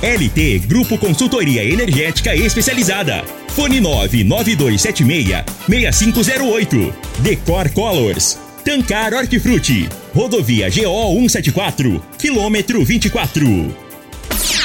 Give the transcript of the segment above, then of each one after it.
LT Grupo Consultoria Energética Especializada. Fone 99276 6508. Decor Colors. Tancar Hortifruti. Rodovia GO 174. Quilômetro 24.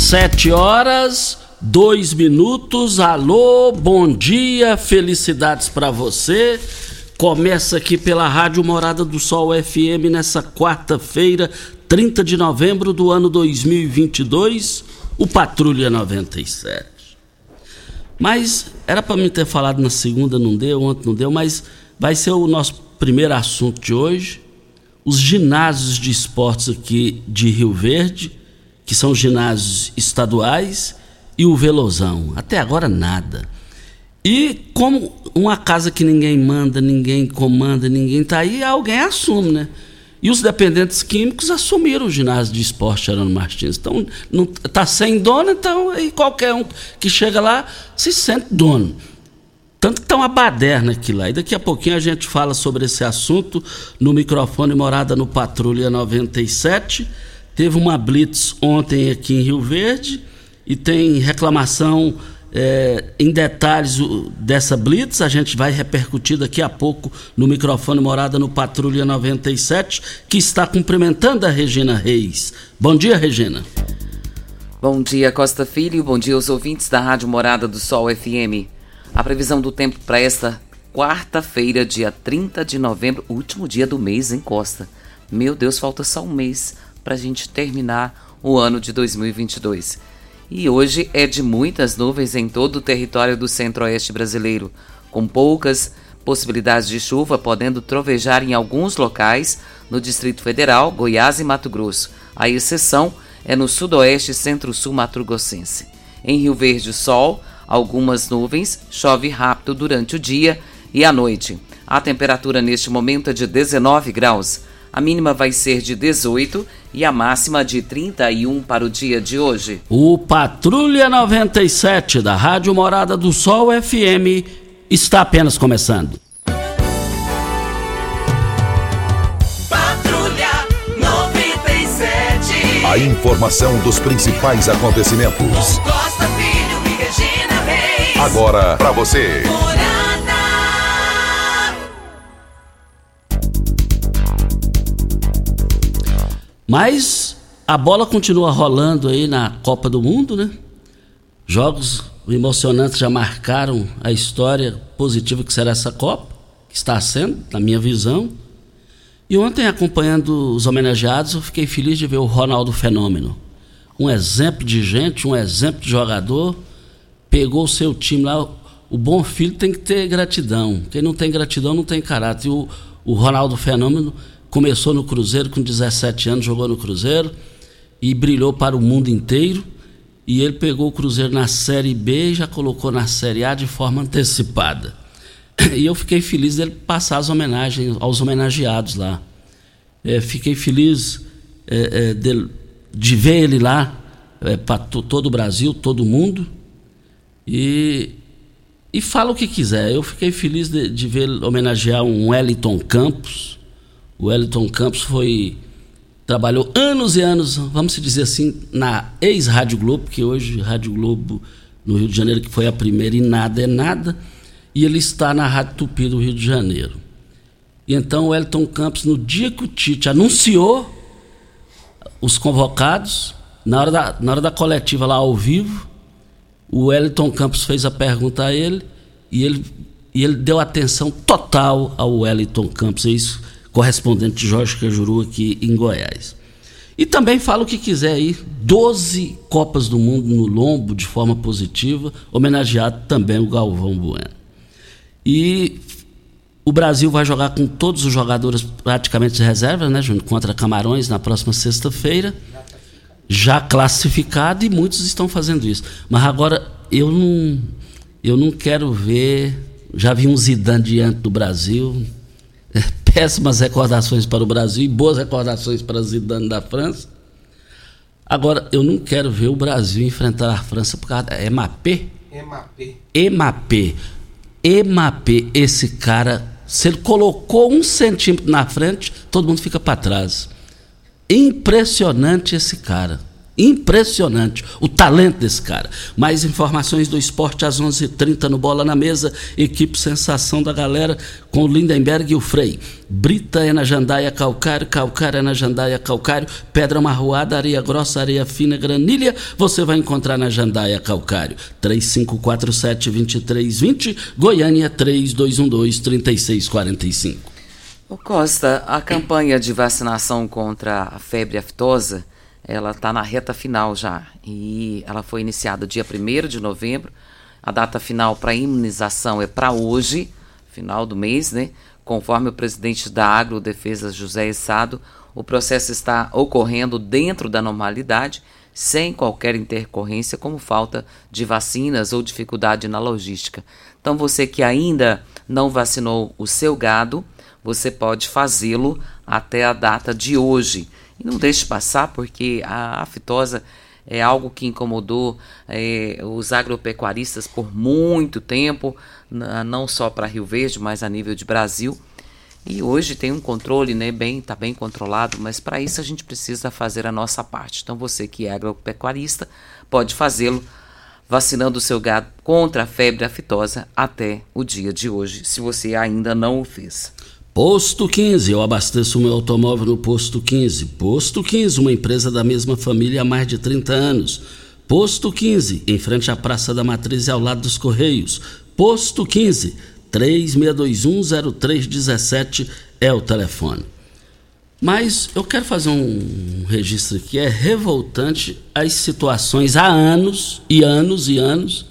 Sete horas, dois minutos. Alô, bom dia, felicidades para você. Começa aqui pela Rádio Morada do Sol FM nessa quarta-feira, 30 de novembro do ano 2022, o Patrulha 97. Mas era para me ter falado na segunda, não deu, ontem não deu, mas vai ser o nosso primeiro assunto de hoje. Os ginásios de esportes aqui de Rio Verde, que são ginásios estaduais, e o Velozão. Até agora nada. E como uma casa que ninguém manda, ninguém comanda, ninguém tá aí, alguém assume, né? E os dependentes químicos assumiram o ginásio de esporte Arano Martins. Então, não, tá sem dono, então aí qualquer um que chega lá se sente dono. Tanto que tá uma baderna aqui lá. E daqui a pouquinho a gente fala sobre esse assunto no microfone Morada no Patrulha 97. Teve uma blitz ontem aqui em Rio Verde e tem reclamação é, em detalhes dessa blitz, a gente vai repercutir daqui a pouco no microfone Morada no Patrulha 97, que está cumprimentando a Regina Reis. Bom dia, Regina. Bom dia, Costa Filho. Bom dia aos ouvintes da Rádio Morada do Sol FM. A previsão do tempo para esta quarta-feira, dia 30 de novembro, último dia do mês em Costa. Meu Deus, falta só um mês para a gente terminar o ano de 2022 e hoje é de muitas nuvens em todo o território do centro-oeste brasileiro, com poucas possibilidades de chuva, podendo trovejar em alguns locais no Distrito Federal, Goiás e Mato Grosso. A exceção é no sudoeste e centro-sul mato-grossense. Em Rio Verde, sol, algumas nuvens, chove rápido durante o dia e à noite. A temperatura neste momento é de 19 graus. A mínima vai ser de 18 e a máxima de 31 para o dia de hoje. O Patrulha 97 da Rádio Morada do Sol FM está apenas começando. Patrulha 97. A informação dos principais acontecimentos. Costa Filho e Regina Reis. Agora para você. Mas a bola continua rolando aí na Copa do Mundo, né? Jogos emocionantes já marcaram a história positiva que será essa Copa, que está sendo, na minha visão. E ontem, acompanhando os homenageados, eu fiquei feliz de ver o Ronaldo Fenômeno. Um exemplo de gente, um exemplo de jogador. Pegou o seu time lá. O bom filho tem que ter gratidão. Quem não tem gratidão não tem caráter. E o, o Ronaldo Fenômeno começou no Cruzeiro com 17 anos, jogou no Cruzeiro e brilhou para o mundo inteiro. E ele pegou o Cruzeiro na Série B e já colocou na Série A de forma antecipada. E eu fiquei feliz dele passar as homenagens aos homenageados lá. É, fiquei feliz é, é, de, de ver ele lá é, para todo o Brasil, todo mundo. E, e fala o que quiser. Eu fiquei feliz de, de ver ele homenagear um Wellington Campos, O Wellington Campos foi trabalhou anos e anos, vamos dizer assim, na ex-Rádio Globo, que hoje Rádio Globo no Rio de Janeiro, que foi a primeira e nada é nada, e ele está na Rádio Tupi do Rio de Janeiro. E então o Elton Campos, no dia que o Tite anunciou os convocados, na hora da, na hora da coletiva lá ao vivo, o Wellington Campos fez a pergunta a ele e ele, e ele deu atenção total ao Wellington Campos, é isso, correspondente de Jorge Cajuru aqui em Goiás. E também fala o que quiser aí, 12 Copas do Mundo no lombo de forma positiva, homenageado também o Galvão Bueno. E o Brasil vai jogar com todos os jogadores praticamente de reserva, né, Júnior? Contra Camarões na próxima sexta-feira. Já classificado e muitos estão fazendo isso. Mas agora eu não, eu não quero ver. Já vi um Zidane diante do Brasil. Péssimas recordações para o Brasil e boas recordações para Zidane da França. Agora, eu não quero ver o Brasil enfrentar a França por causa. É Mapê? Emapê. Emapê. Emapê, esse cara se ele colocou um centímetro na frente, todo mundo fica para trás. Impressionante esse cara. Impressionante o talento desse cara. Mais informações do esporte às 11:30 h 30 no Bola na Mesa. Equipe Sensação da Galera com o Lindenberg e o Frei. Brita é na Jandaia Calcário, Calcário é na Jandaia Calcário, Pedra Marroada, Areia Grossa, Areia Fina, Granilha. Você vai encontrar na Jandaia Calcário. 3547-2320, Goiânia 3212-3645. Ô Costa, a campanha de vacinação contra a febre aftosa ela está na reta final já. E ela foi iniciada dia 1 de novembro. A data final para imunização é para hoje, final do mês, né? Conforme o presidente da Agrodefesa, José Essado, o processo está ocorrendo dentro da normalidade, sem qualquer intercorrência, como falta de vacinas ou dificuldade na logística. Então, você que ainda não vacinou o seu gado, você pode fazê-lo até a data de hoje. E não deixe passar, porque a aftosa é algo que incomodou é, os agropecuaristas por muito tempo, não só para Rio Verde, mas a nível de Brasil. E hoje tem um controle, né, bem, está bem controlado, mas para isso a gente precisa fazer a nossa parte. Então você que é agropecuarista pode fazê-lo vacinando o seu gado contra a febre aftosa até o dia de hoje, se você ainda não o fez. Posto 15, eu abasteço meu automóvel no Posto 15. Posto 15, uma empresa da mesma família há mais de 30 anos. Posto 15, em frente à Praça da Matriz e ao lado dos Correios. Posto 15, 36210317 é o telefone. Mas eu quero fazer um registro aqui, é revoltante as situações há anos e anos e anos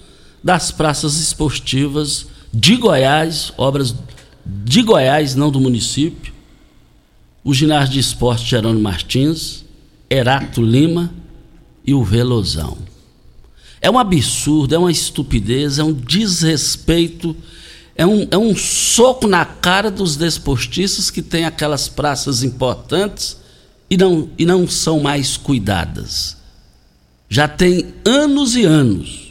das praças esportivas de Goiás, obras de Goiás, não do município, o ginásio de esporte Jerônimo Martins, Erato Lima e o Velozão. É um absurdo, é uma estupidez, é um desrespeito, é um, é um soco na cara dos desportistas que têm aquelas praças importantes e não, e não são mais cuidadas. Já tem anos e anos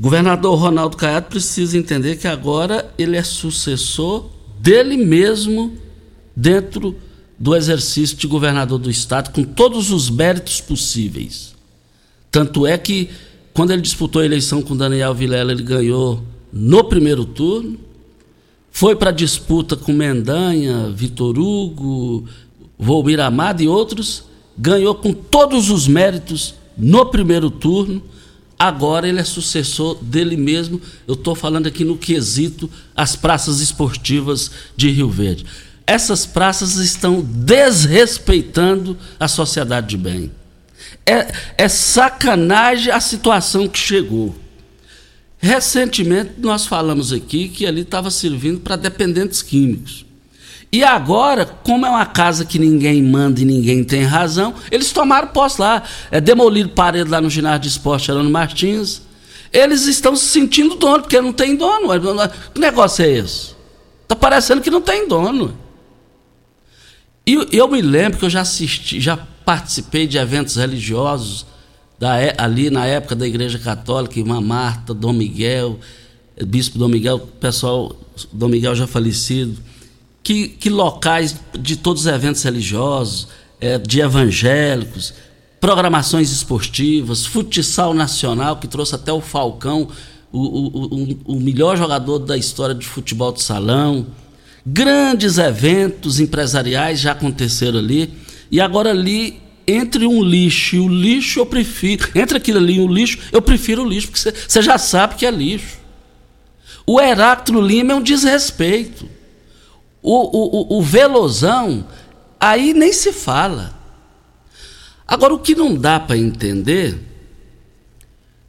governador Ronaldo Caiado precisa entender que agora ele é sucessor dele mesmo dentro do exercício de governador do estado, com todos os méritos possíveis. Tanto é que, quando ele disputou a eleição com Daniel Vilela, ele ganhou no primeiro turno, foi para a disputa com Mendanha, Vitor Hugo, Volmir Amado e outros, ganhou com todos os méritos no primeiro turno Agora ele é sucessor dele mesmo. Eu estou falando aqui no quesito as praças esportivas de Rio Verde. Essas praças estão desrespeitando a sociedade de bem. É, é sacanagem a situação que chegou. Recentemente nós falamos aqui que ali estava servindo para dependentes químicos. E agora, como é uma casa que ninguém manda e ninguém tem razão, eles tomaram posse lá. É, demoliram parede lá no ginásio de esporte Arano Martins. Eles estão se sentindo dono, porque não tem dono. Que negócio é esse? Está parecendo que não tem dono. E eu me lembro que eu já assisti, já participei de eventos religiosos da, ali na época da Igreja Católica, Irmã Marta, Dom Miguel, Bispo Dom Miguel, pessoal, Dom Miguel já falecido que, que locais de todos os eventos religiosos, é, de evangélicos, programações esportivas, futsal nacional, que trouxe até o Falcão, o, o, o, o melhor jogador da história de futebol de salão. Grandes eventos empresariais já aconteceram ali. E agora ali, entre um lixo e o lixo, eu prefiro. Entre aquilo ali e o lixo, eu prefiro o lixo, porque você já sabe que é lixo. O Heráclito Lima é um desrespeito. O, o, o, Velozão, aí nem se fala. Agora, o que não dá para entender,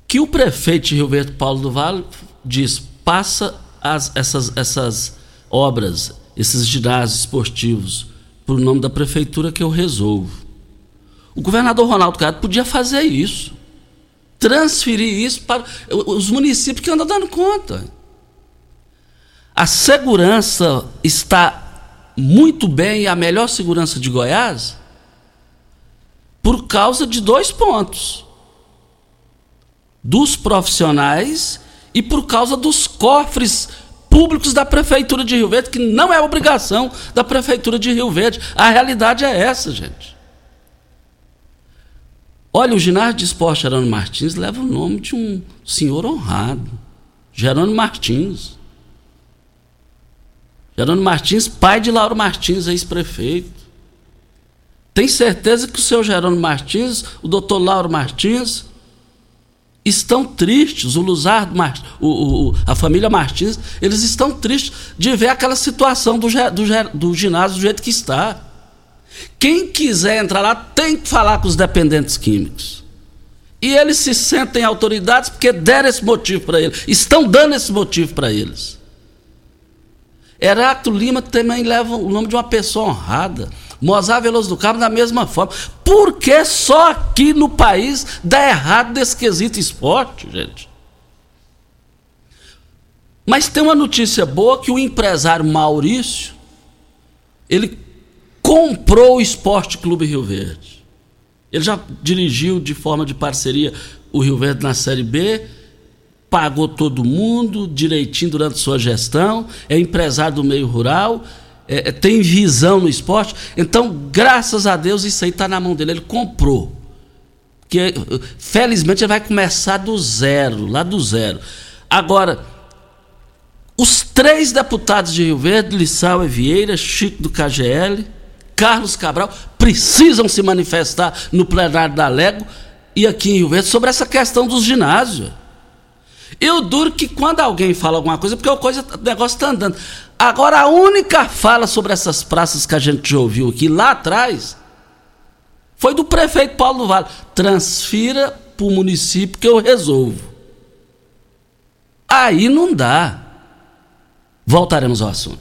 que o prefeito de Rio Verde, Paulo do Vale, diz, passa as, essas, essas obras, esses ginásios esportivos, por nome da prefeitura que eu resolvo. O governador Ronaldo Cado podia fazer isso. Transferir isso para os municípios que andam dando conta. A segurança está muito bem, a melhor segurança de Goiás, por causa de dois pontos: dos profissionais e por causa dos cofres públicos da Prefeitura de Rio Verde, que não é obrigação da Prefeitura de Rio Verde. A realidade é essa, gente. Olha, o ginásio de esporte Gerônimo Martins leva o nome de um senhor honrado, Gerônimo Martins. Gerônimo Martins, pai de Lauro Martins, ex-prefeito. Tem certeza que o seu Gerônimo Martins, o doutor Lauro Martins, estão tristes, o Luzardo, o, o, a família Martins, eles estão tristes de ver aquela situação do, do, do ginásio do jeito que está. Quem quiser entrar lá tem que falar com os dependentes químicos. E eles se sentem autoridades porque deram esse motivo para eles, estão dando esse motivo para eles. Heráclito Lima também leva o nome de uma pessoa honrada. Mozart Veloso do Carmo da mesma forma. Por que só aqui no país dá errado desse quesito esporte, gente? Mas tem uma notícia boa que o empresário Maurício, ele comprou o Esporte Clube Rio Verde. Ele já dirigiu de forma de parceria o Rio Verde na Série B, pagou todo mundo direitinho durante sua gestão, é empresário do meio rural, é, é tem visão no esporte. Então, graças a Deus, isso aí está na mão dele. Ele comprou. Que, felizmente, ele vai começar do zero, lá do zero. Agora, os três deputados de Rio Verde, Lissau e Vieira, Chico do KGL, Carlos Cabral, precisam se manifestar no plenário da Lego e aqui em Rio Verde sobre essa questão dos ginásios. Eu duro que quando alguém fala alguma coisa, porque o, coisa, o negócio está andando. Agora, a única fala sobre essas praças que a gente ouviu aqui lá atrás foi do prefeito Paulo do Vale. Transfira para o município que eu resolvo. Aí não dá. Voltaremos ao assunto.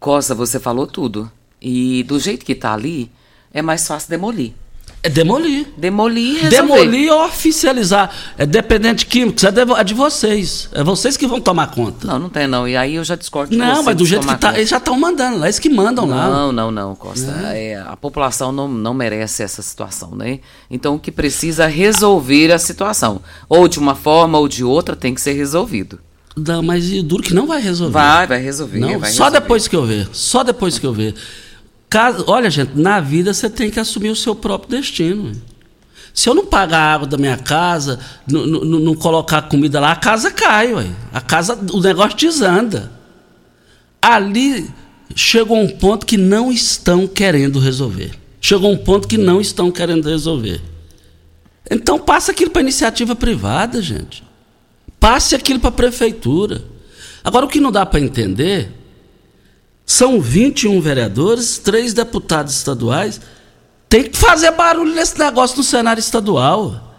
Costa, você falou tudo. E do jeito que está ali, é mais fácil demolir. É demolir. Demolir e resolver. Demolir ou oficializar. É dependente químico, é de, é de vocês. É vocês que vão tomar conta. Não, não tem não. E aí eu já discordo de Não, mas do jeito que tá, eles já estão mandando lá, eles que mandam não, lá. Não, não, não, Costa. É. É, a população não, não merece essa situação, né? Então o que precisa é resolver a situação. Ou de uma forma ou de outra tem que ser resolvido. Não, mas duro que não vai resolver. Vai, vai resolver. Não, vai só resolver. depois que eu ver. Só depois que eu ver. Caso, olha, gente, na vida você tem que assumir o seu próprio destino. Se eu não pagar a água da minha casa, não, colocar comida lá, a casa cai, ué. A casa, o negócio desanda. Ali chegou um ponto que não estão querendo resolver. Chegou um ponto que não estão querendo resolver. Então passa aquilo para iniciativa privada, gente. Passe aquilo para a prefeitura. Agora o que não dá para entender são 21 vereadores, três deputados estaduais tem que fazer barulho nesse negócio no cenário estadual.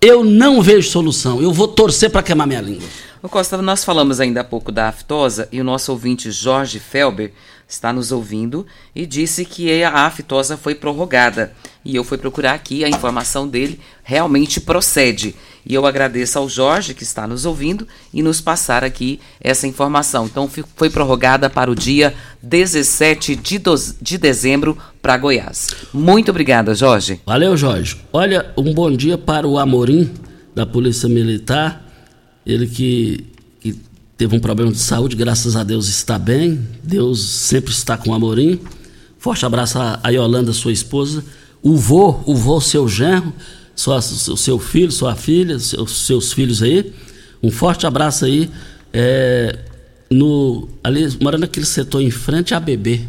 Eu não vejo solução. Eu vou torcer para queimar minha língua. O Costa, nós falamos ainda há pouco da aftosa e o nosso ouvinte Jorge Felber está nos ouvindo e disse que a aftosa foi prorrogada. E eu fui procurar aqui, a informação dele realmente procede. E eu agradeço ao Jorge, que está nos ouvindo, e nos passar aqui essa informação. Então, foi prorrogada para o dia 17 de, de dezembro para Goiás. Muito obrigada, Jorge. Valeu, Jorge. Olha, um bom dia para o Amorim, da Polícia Militar. Ele que teve um problema de saúde, graças a Deus está bem. Deus sempre está com o Amorim. Forte abraço a Yolanda, sua esposa. O vô, o vô, seu genro, sua, seu filho, sua filha, seus, seus filhos aí. Um forte abraço aí. É, no, ali, morando naquele setor em frente a bebê.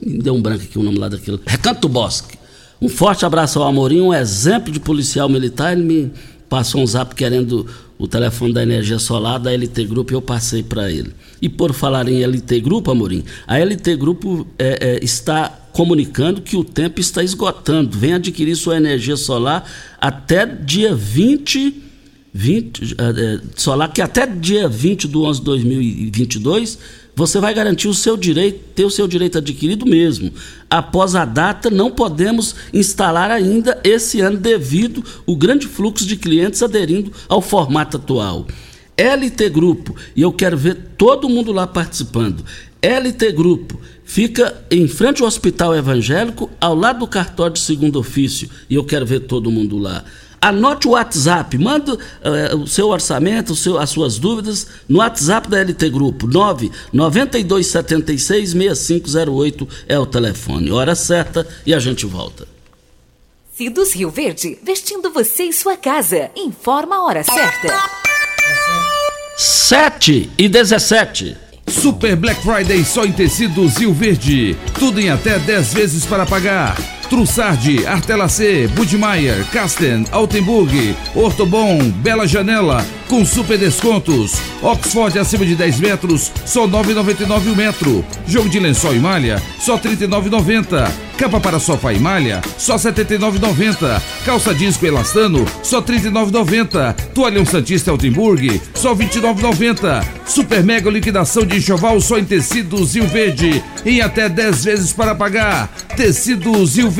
Me deu um branco aqui o nome lá daquilo. Recanto Bosque. Um forte abraço ao Amorim, um exemplo de policial militar. Ele me passou um zap querendo o telefone da energia solar da LT Grupo e eu passei para ele. E por falar em LT Grupo, Amorim, a LT Grupo é, é, está comunicando que o tempo está esgotando. Vem adquirir sua energia solar até dia 20 20, é, solar que até dia 20 de 11 de 2022 você vai garantir o seu direito, ter o seu direito adquirido mesmo. Após a data, não podemos instalar ainda esse ano devido ao grande fluxo de clientes aderindo ao formato atual. LT Grupo, e eu quero ver todo mundo lá participando. LT Grupo fica em frente ao Hospital Evangélico, ao lado do cartório de segundo ofício, e eu quero ver todo mundo lá. Anote o WhatsApp, manda uh, o seu orçamento, o seu, as suas dúvidas no WhatsApp da LT Grupo, 992766508 é o telefone. Hora certa e a gente volta. Cidos Rio Verde, vestindo você e sua casa. Informa a hora certa. 7 e 17. Super Black Friday só em tecidos Rio Verde. Tudo em até 10 vezes para pagar. Trussardi, Artelacê, Budmeier, Casten, Altenburg, Ortobon, Bela Janela, com super descontos. Oxford acima de 10 metros, só 9,99 o metro. Jogo de lençol e malha, só 39,90. Capa para sofá e malha, só 79,90. Calça disco elastano, só 39,90. Toalhão Santista Altenburg, só 29,90. Super mega liquidação de enxoval só em tecidos Rio Verde, em até 10 vezes para pagar. Tecidos Rio Verde,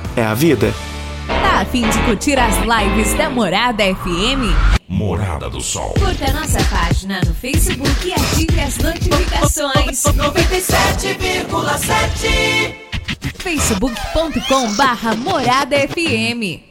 é a vida. Tá a fim de curtir as lives da Morada FM? Morada do Sol. Curta nossa página no Facebook e ative as notificações. 97,7 facebook.com barra Morada FM.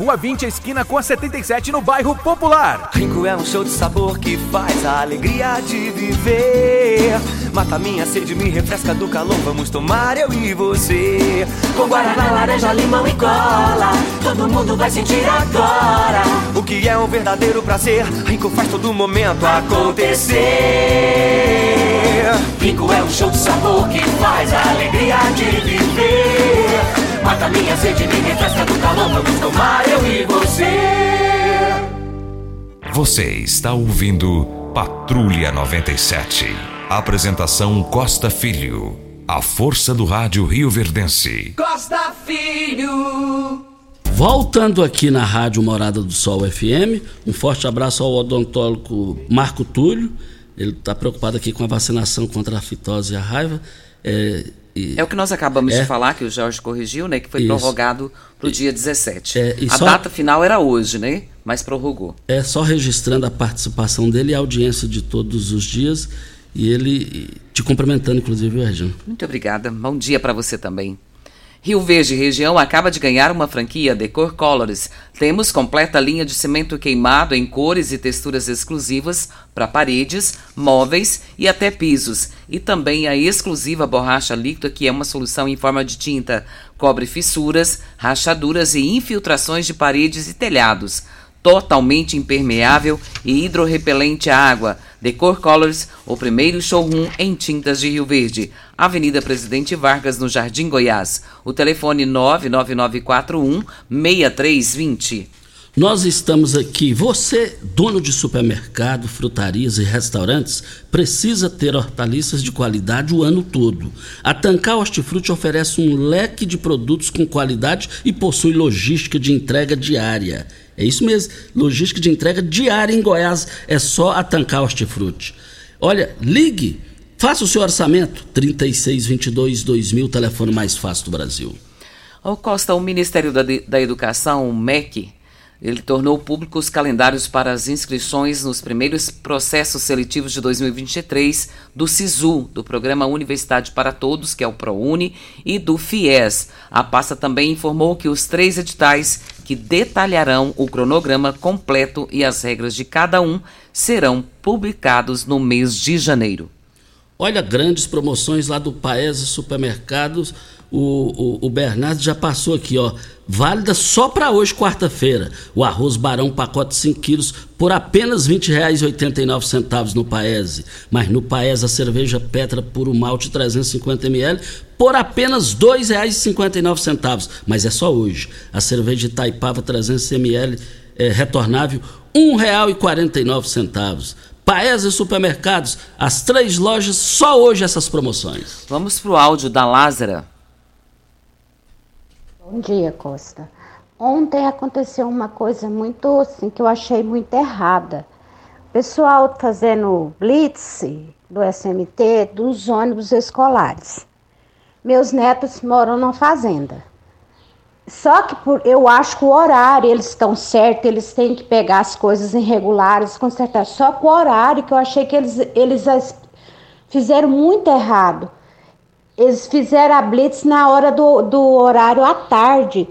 Rua 20, esquina com a 77, no bairro Popular. Rico é um show de sabor que faz a alegria de viver. Mata minha sede, me refresca do calor. Vamos tomar eu e você. Com guaraná, laranja, limão e cola Todo mundo vai sentir agora O que é um verdadeiro prazer? Rico faz todo momento acontecer. Rico é um show de sabor que faz a alegria de viver Mata minha sede, me refresca do calor Vamos tomar eu e você Você está ouvindo Patrulha 97. Apresentação Costa Filho. A força do rádio Rio Verdense. Costa Filho Voltando aqui na Rádio Morada do Sol FM, um forte abraço ao odontólogo Marco Túlio. Ele está preocupado aqui com a vacinação contra a fitose e a raiva. É, e- É o que nós acabamos É. de falar, que o Jorge corrigiu, né? Que foi Isso. prorrogado para o dia 17. É, a só- data final era hoje, né? Mas prorrogou. É só registrando a participação dele e a audiência de todos os dias. E ele te cumprimentando, inclusive, Regina? Muito obrigada. Bom dia para você também. Rio Verde região acaba de ganhar uma franquia Decor Colors. Temos completa linha de cimento queimado em cores e texturas exclusivas para paredes, móveis e até pisos. E também a exclusiva borracha líquida, que é uma solução em forma de tinta. Cobre fissuras, rachaduras e infiltrações de paredes e telhados. Totalmente impermeável e hidrorrepelente à água. Decor Colors, o primeiro showroom em tintas de Rio Verde. Avenida Presidente Vargas, no Jardim Goiás. O telefone 99941 6320. Nós estamos aqui. Você, dono de supermercado, frutarias e restaurantes, precisa ter hortaliças de qualidade o ano todo. A Tancar Hortifruti oferece um leque de produtos com qualidade e possui logística de entrega diária. É isso mesmo, logística de entrega diária em Goiás. É só a Tancar Hortifruti. Olha, ligue, faça o seu orçamento. 3622-2000, telefone mais fácil do Brasil. Ô Costa, o Ministério da, da Educação, o MEC, ele tornou público os calendários para as inscrições nos primeiros processos seletivos de 2023 do SISU, do Programa Universidade para Todos, que é o ProUni, e do FIES. A pasta também informou que os três editais que detalharão o cronograma completo e as regras de cada um serão publicados no mês de janeiro. Olha, grandes promoções lá do Paese Supermercados o, o, o Bernardo já passou aqui, ó. Válida só para hoje, quarta-feira. O arroz Barão, pacote 5 quilos, por apenas R$ 20,89 no Paese. Mas no Paese a cerveja Petra Puro Malte 350ml por apenas R$ 2,59. Mas é só hoje. A cerveja Itaipava 300ml é, retornável R$ 1,49. Paese Supermercados, as três lojas, só hoje essas promoções. Vamos pro áudio da Lázara. Bom dia, Costa. Ontem aconteceu uma coisa muito assim que eu achei muito errada. Pessoal fazendo blitz do SMT dos ônibus escolares. Meus netos moram na fazenda. Só que por, eu acho que o horário, eles estão certos, eles têm que pegar as coisas irregulares, consertar. Só que o horário que eu achei que eles, eles fizeram muito errado. Eles fizeram a blitz na hora do, do horário à tarde.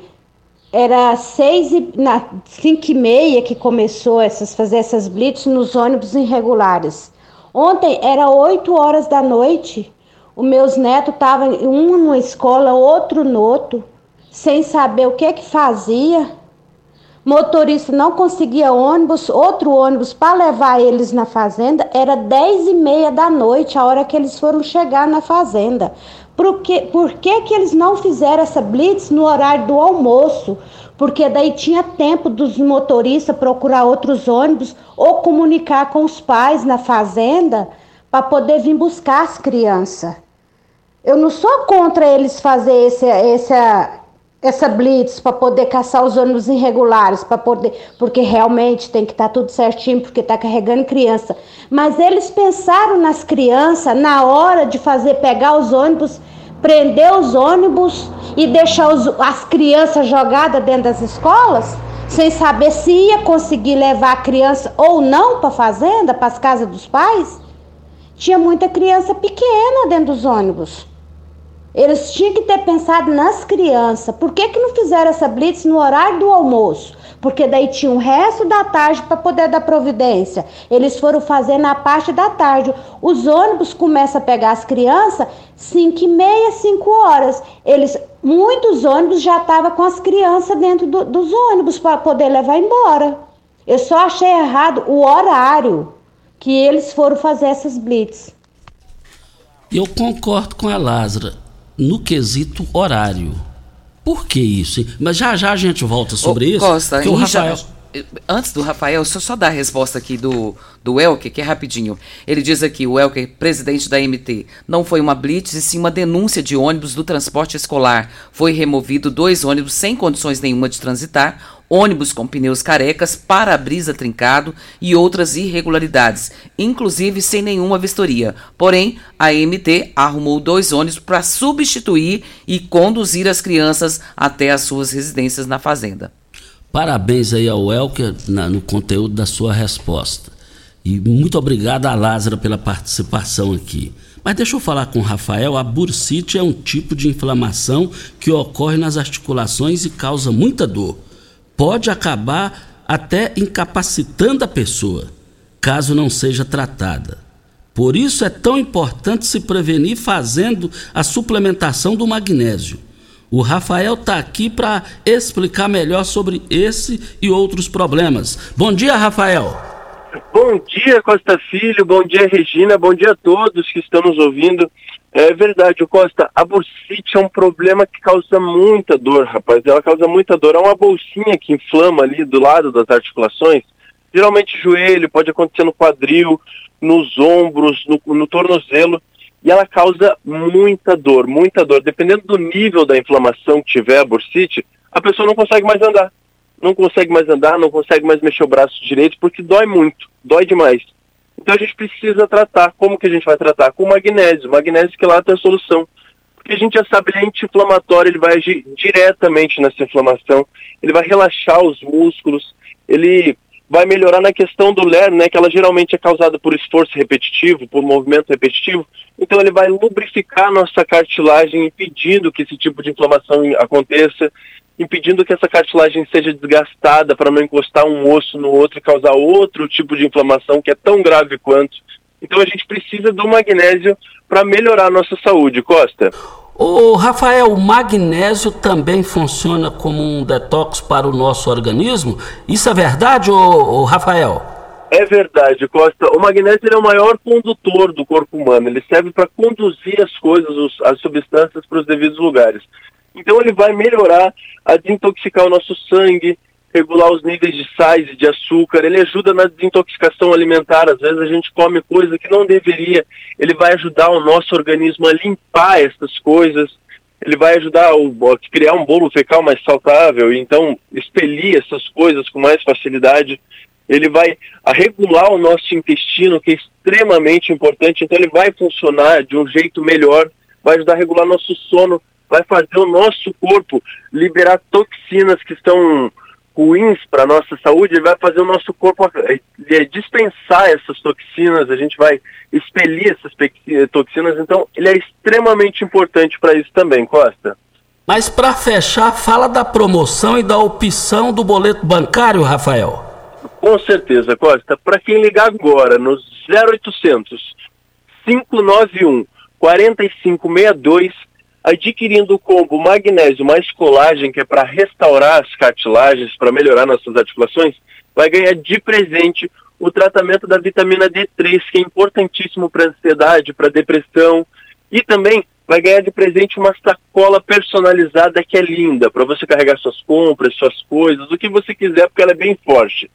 Era seis e, na, cinco e meia que começou essas, fazer essas blitz nos ônibus irregulares. Ontem era oito horas da noite. Os meus netos estavam um numa escola, outro no outro, sem saber o que que fazia. Motorista não conseguia ônibus, outro ônibus para levar eles na fazenda. Era dez e meia da noite, a hora que eles foram chegar na fazenda. Por que, por que, que eles não fizeram essa blitz no horário do almoço? Porque daí tinha tempo dos motoristas procurar outros ônibus ou comunicar com os pais na fazenda para poder vir buscar as crianças. Eu não sou contra eles fazer esse, essa, essa blitz para poder caçar os ônibus irregulares, para poder, porque realmente tem que estar tá tudo certinho, porque está carregando criança. Mas eles pensaram nas crianças na hora de fazer pegar os ônibus, prender os ônibus e deixar os, as crianças jogadas dentro das escolas, sem saber se ia conseguir levar a criança ou não para a fazenda, para as casas dos pais. Tinha muita criança pequena dentro dos ônibus. Eles tinham que ter pensado nas crianças. Por que, que não fizeram essa blitz no horário do almoço? Porque daí tinha o resto da tarde para poder dar providência. Eles foram fazer na parte da tarde. Os ônibus começam a pegar as crianças 5 e meia, 5 horas. Eles, muitos ônibus já estavam com as crianças dentro do, dos ônibus para poder levar embora. Eu só achei errado o horário que eles foram fazer essas blitz. Eu concordo com a Lázara no quesito horário. Por que isso? Mas já já a gente volta sobre Ô, isso. Costa, o Rafael... Já, antes do Rafael, só, só dar a resposta aqui do, do Elker, que é rapidinho. Ele diz aqui, o Elker, presidente da MT, não foi uma blitz e sim uma denúncia de ônibus do transporte escolar. Foi removido dois ônibus sem condições nenhuma de transitar, ônibus com pneus carecas, para-brisa trincado e outras irregularidades, inclusive sem nenhuma vistoria. Porém, a MT arrumou dois ônibus para substituir e conduzir as crianças até as suas residências na fazenda. Parabéns aí ao Elker na, no conteúdo da sua resposta. E muito obrigado a Lázaro pela participação aqui. Mas deixa eu falar com o Rafael, a bursite é um tipo de inflamação que ocorre nas articulações e causa muita dor pode acabar até incapacitando a pessoa, caso não seja tratada. Por isso é tão importante se prevenir fazendo a suplementação do magnésio. O Rafael está aqui para explicar melhor sobre esse e outros problemas. Bom dia, Rafael. Bom dia, Costa Filho. Bom dia, Regina. Bom dia a todos que estão nos ouvindo. É verdade, Costa. A bursite é um problema que causa muita dor, rapaz. Ela causa muita dor. É uma bolsinha que inflama ali do lado das articulações. Geralmente joelho, pode acontecer no quadril, nos ombros, no, no tornozelo. E ela causa muita dor, muita dor. Dependendo do nível da inflamação que tiver a bursite, a pessoa não consegue mais andar. Não consegue mais andar, não consegue mais mexer o braço direito, porque dói muito, dói demais. Então a gente precisa tratar. Como que a gente vai tratar? Com magnésio. Magnésio que lá tem a solução. Porque a gente já sabe, ele é anti-inflamatório, ele vai agir diretamente nessa inflamação, ele vai relaxar os músculos, ele vai melhorar na questão do LER, né, que ela geralmente é causada por esforço repetitivo, por movimento repetitivo. Então ele vai lubrificar a nossa cartilagem, impedindo que esse tipo de inflamação aconteça, impedindo que essa cartilagem seja desgastada para não encostar um osso no outro e causar outro tipo de inflamação que é tão grave quanto. Então a gente precisa do magnésio para melhorar a nossa saúde, Costa. O Rafael, o magnésio também funciona como um detox para o nosso organismo? Isso é verdade, ô, Rafael? É verdade, Costa. O magnésio é o maior condutor do corpo humano. Ele serve para conduzir as coisas, as substâncias para os devidos lugares. Então ele vai melhorar a desintoxicar o nosso sangue, regular os níveis de sais e de açúcar, ele ajuda na desintoxicação alimentar, às vezes a gente come coisa que não deveria, ele vai ajudar o nosso organismo a limpar essas coisas, ele vai ajudar a criar um bolo fecal mais saudável, e então expelir essas coisas com mais facilidade, ele vai regular o nosso intestino, que é extremamente importante, então ele vai funcionar de um jeito melhor, vai ajudar a regular nosso sono, vai fazer o nosso corpo liberar toxinas que estão ruins para a nossa saúde, ele vai fazer o nosso corpo é, é, dispensar essas toxinas, a gente vai expelir essas toxinas, então ele é extremamente importante para isso também, Costa. Mas para fechar, fala da promoção e da opção do boleto bancário, Rafael. Com certeza, Costa. Para quem ligar agora no 0800 591 4562 adquirindo o combo magnésio mais colagem, que é para restaurar as cartilagens, para melhorar nossas articulações, vai ganhar de presente o tratamento da vitamina D3, que é importantíssimo para ansiedade, para depressão, e também vai ganhar de presente uma sacola personalizada que é linda, para você carregar suas compras, suas coisas, o que você quiser, porque ela é bem forte.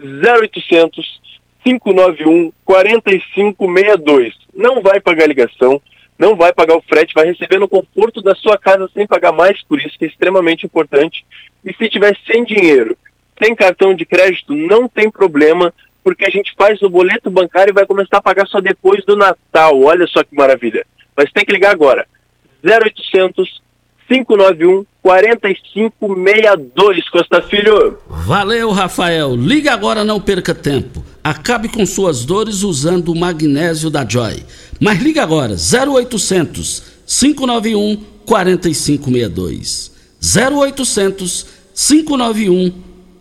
0800 591 4562. Não vai pagar ligação, não vai pagar o frete, vai receber no conforto da sua casa sem pagar mais por isso, que é extremamente importante. E se tiver sem dinheiro, sem cartão de crédito, não tem problema, porque a gente faz o boleto bancário e vai começar a pagar só depois do Natal. Olha só que maravilha. Mas tem que ligar agora. 0800 591 4562, Costa Filho. Valeu, Rafael. Liga agora, não perca tempo. Acabe com suas dores usando o magnésio da Joy. Mas liga agora, 0800 591 4562. 0800 591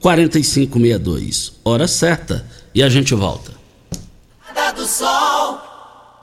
4562. Hora certa. E a gente volta. do Sol.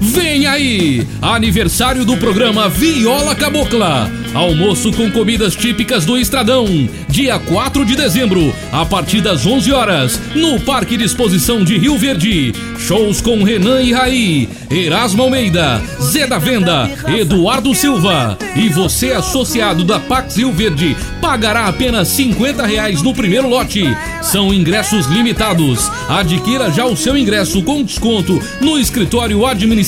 Vem aí! Aniversário do programa Viola Cabocla. Almoço com comidas típicas do Estradão. Dia 4 de dezembro, a partir das 11 horas, no Parque de Exposição de Rio Verde. Shows com Renan e Raí, Erasmo Almeida, Zé da Venda, Eduardo Silva. E você, associado da Pax Rio Verde, pagará apenas 50 reais no primeiro lote. São ingressos limitados. Adquira já o seu ingresso com desconto no escritório administrativo